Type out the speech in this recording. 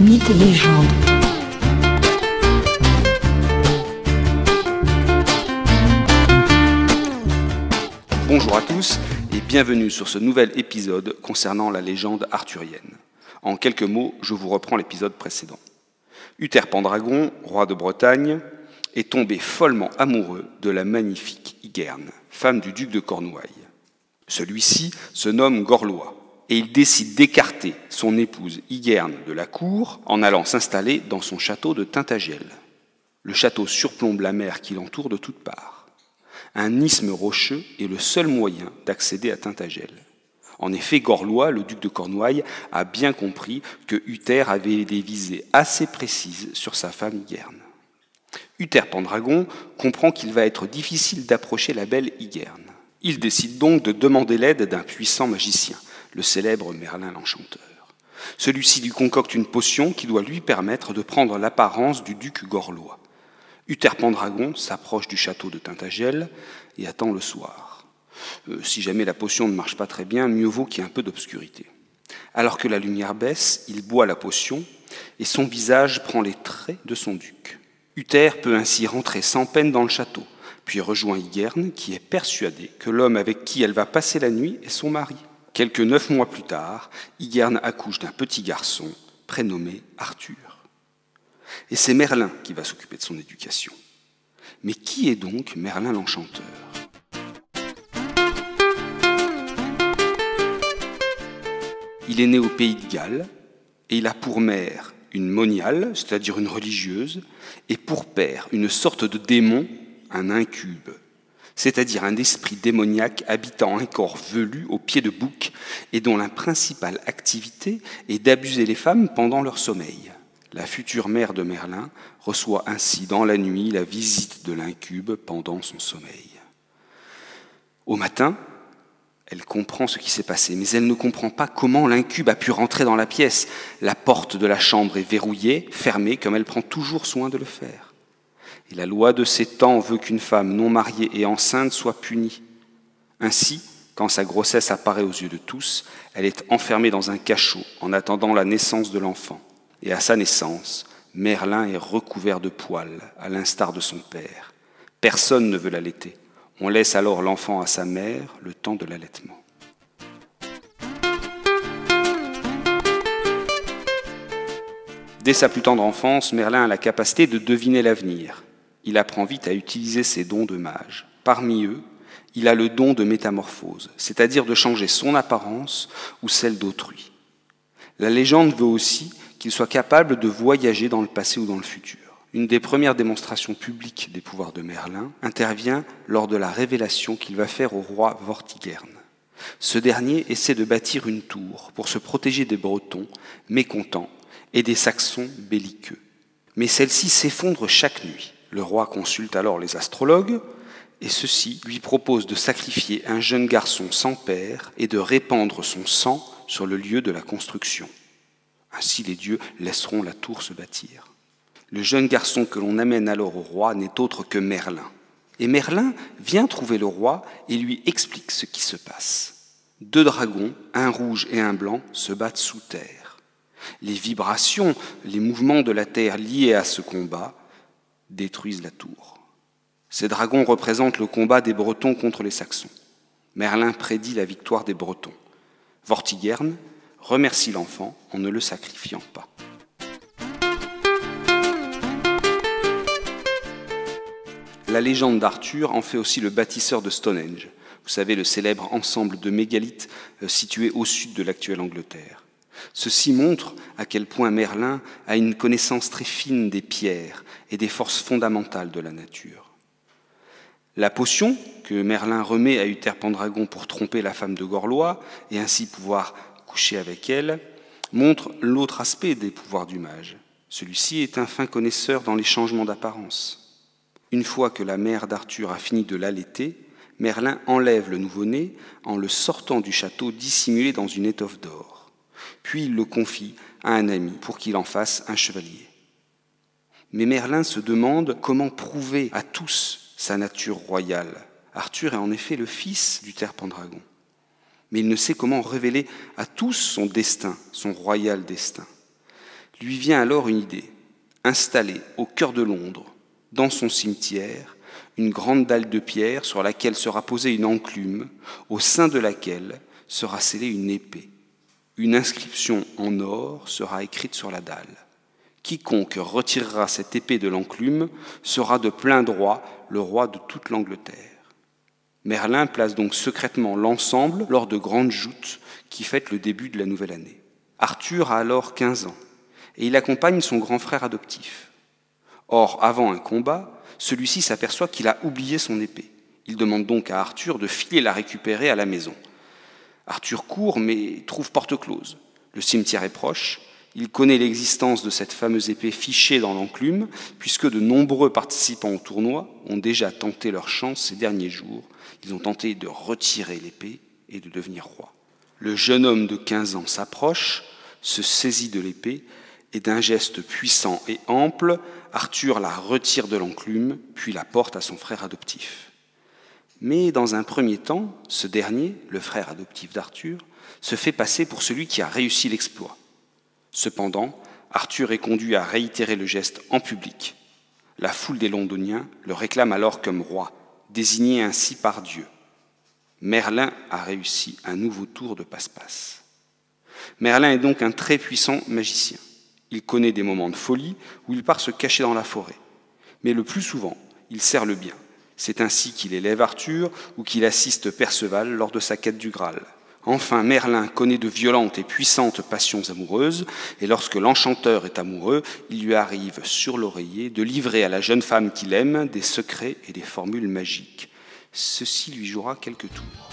Mythes et légendes. Bonjour à tous et bienvenue sur ce nouvel épisode concernant la légende arthurienne. En quelques mots, je vous reprends l'épisode précédent. Uther Pendragon, roi de Bretagne, est tombé follement amoureux de la magnifique Igerne, femme du duc de Cornouailles. Celui-ci se nomme Gorlois et il décide d'écarter son épouse Igerne de la cour en allant s'installer dans son château de Tintagel. Le château surplombe la mer qui l'entoure de toutes parts. Un isthme rocheux est le seul moyen d'accéder à Tintagel. En effet, Gorlois, le duc de Cornouailles, a bien compris que Uther avait des visées assez précises sur sa femme Igerne. Uther Pendragon comprend qu'il va être difficile d'approcher la belle Igerne. Il décide donc de demander l'aide d'un puissant magicien, le célèbre Merlin l'Enchanteur. Celui-ci lui concocte une potion qui doit lui permettre de prendre l'apparence du duc Gorlois. Uther Pendragon s'approche du château de Tintagel et attend le soir. Euh, si jamais la potion ne marche pas très bien, mieux vaut qu'il y ait un peu d'obscurité. Alors que la lumière baisse, il boit la potion et son visage prend les traits de son duc. Uther peut ainsi rentrer sans peine dans le château, puis rejoint Igerne, qui est persuadée que l'homme avec qui elle va passer la nuit est son mari. Quelques neuf mois plus tard, Igerne accouche d'un petit garçon prénommé Arthur. Et c'est Merlin qui va s'occuper de son éducation. Mais qui est donc Merlin l'Enchanteur? Il est né au pays de Galles et il a pour mère une moniale, c'est-à-dire une religieuse, et pour père une sorte de démon, un incube, c'est-à-dire un esprit démoniaque habitant un corps velu au pied de bouc et dont la principale activité est d'abuser les femmes pendant leur sommeil. La future mère de Merlin reçoit ainsi dans la nuit la visite de l'incube pendant son sommeil. Au matin, elle comprend ce qui s'est passé, mais elle ne comprend pas comment l'incube a pu rentrer dans la pièce. La porte de la chambre est verrouillée, fermée, comme elle prend toujours soin de le faire. La loi de ces temps veut qu'une femme non mariée et enceinte soit punie. Ainsi, quand sa grossesse apparaît aux yeux de tous, elle est enfermée dans un cachot en attendant la naissance de l'enfant. Et à sa naissance, Merlin est recouvert de poils, à l'instar de son père. Personne ne veut l'allaiter. On laisse alors l'enfant à sa mère le temps de l'allaitement. Dès sa plus tendre enfance, Merlin a la capacité de deviner l'avenir. Il apprend vite à utiliser ses dons de mage. Parmi eux, il a le don de métamorphose, c'est-à-dire de changer son apparence ou celle d'autrui. La légende veut aussi qu'il soit capable de voyager dans le passé ou dans le futur. Une des premières démonstrations publiques des pouvoirs de Merlin intervient lors de la révélation qu'il va faire au roi Vortigern. Ce dernier essaie de bâtir une tour pour se protéger des Bretons mécontents et des Saxons belliqueux. Mais celle-ci s'effondre chaque nuit. Le roi consulte alors les astrologues et ceux-ci lui proposent de sacrifier un jeune garçon sans père et de répandre son sang sur le lieu de la construction. Ainsi les dieux laisseront la tour se bâtir. Le jeune garçon que l'on amène alors au roi n'est autre que Merlin. Et Merlin vient trouver le roi et lui explique ce qui se passe. Deux dragons, un rouge et un blanc, se battent sous terre. Les vibrations, les mouvements de la terre liés à ce combat détruisent la tour. Ces dragons représentent le combat des Bretons contre les Saxons. Merlin prédit la victoire des Bretons. Vortigern remercie l'enfant en ne le sacrifiant pas. La légende d'Arthur en fait aussi le bâtisseur de Stonehenge, vous savez, le célèbre ensemble de mégalithes euh, situé au sud de l'actuelle Angleterre. Ceci montre à quel point Merlin a une connaissance très fine des pierres et des forces fondamentales de la nature. La potion que Merlin remet à Uther Pendragon pour tromper la femme de Gorlois et ainsi pouvoir coucher avec elle montre l'autre aspect des pouvoirs du mage. Celui-ci est un fin connaisseur dans les changements d'apparence. Une fois que la mère d'Arthur a fini de l'allaiter, Merlin enlève le nouveau-né en le sortant du château dissimulé dans une étoffe d'or. Puis il le confie à un ami pour qu'il en fasse un chevalier. Mais Merlin se demande comment prouver à tous sa nature royale. Arthur est en effet le fils du Terre Pendragon. Mais il ne sait comment révéler à tous son destin, son royal destin. Lui vient alors une idée. Installer au cœur de Londres, dans son cimetière, une grande dalle de pierre sur laquelle sera posée une enclume, au sein de laquelle sera scellée une épée. Une inscription en or sera écrite sur la dalle. Quiconque retirera cette épée de l'enclume sera de plein droit le roi de toute l'Angleterre. Merlin place donc secrètement l'ensemble lors de grandes joutes qui fêtent le début de la nouvelle année. Arthur a alors 15 ans et il accompagne son grand frère adoptif. Or, avant un combat, celui-ci s'aperçoit qu'il a oublié son épée. Il demande donc à Arthur de filer la récupérer à la maison. Arthur court mais trouve porte close. Le cimetière est proche. Il connaît l'existence de cette fameuse épée fichée dans l'enclume, puisque de nombreux participants au tournoi ont déjà tenté leur chance ces derniers jours. Ils ont tenté de retirer l'épée et de devenir roi. Le jeune homme de 15 ans s'approche, se saisit de l'épée et d'un geste puissant et ample, Arthur la retire de l'enclume, puis la porte à son frère adoptif. Mais dans un premier temps, ce dernier, le frère adoptif d'Arthur, se fait passer pour celui qui a réussi l'exploit. Cependant, Arthur est conduit à réitérer le geste en public. La foule des Londoniens le réclame alors comme roi, désigné ainsi par Dieu. Merlin a réussi un nouveau tour de passe-passe. Merlin est donc un très puissant magicien. Il connaît des moments de folie où il part se cacher dans la forêt. Mais le plus souvent, il sert le bien. C'est ainsi qu'il élève Arthur ou qu'il assiste Perceval lors de sa quête du Graal. Enfin, Merlin connaît de violentes et puissantes passions amoureuses, et lorsque l'enchanteur est amoureux, il lui arrive sur l'oreiller de livrer à la jeune femme qu'il aime des secrets et des formules magiques. Ceci lui jouera quelques tours.